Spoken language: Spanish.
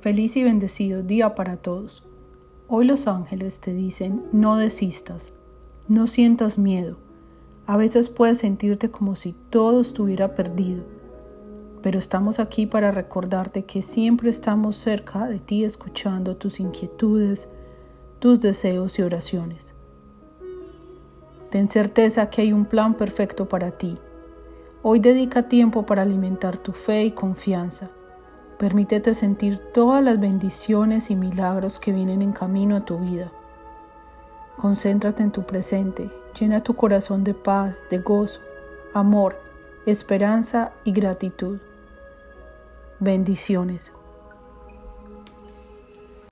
Feliz y bendecido día para todos. Hoy los ángeles te dicen, no desistas, no sientas miedo. A veces puedes sentirte como si todo estuviera perdido, pero estamos aquí para recordarte que siempre estamos cerca de ti escuchando tus inquietudes, tus deseos y oraciones. Ten certeza que hay un plan perfecto para ti. Hoy dedica tiempo para alimentar tu fe y confianza Permítete sentir todas las bendiciones y milagros que vienen en camino a tu vida. Concéntrate en tu presente, llena tu corazón de paz, de gozo, amor, esperanza y gratitud. Bendiciones.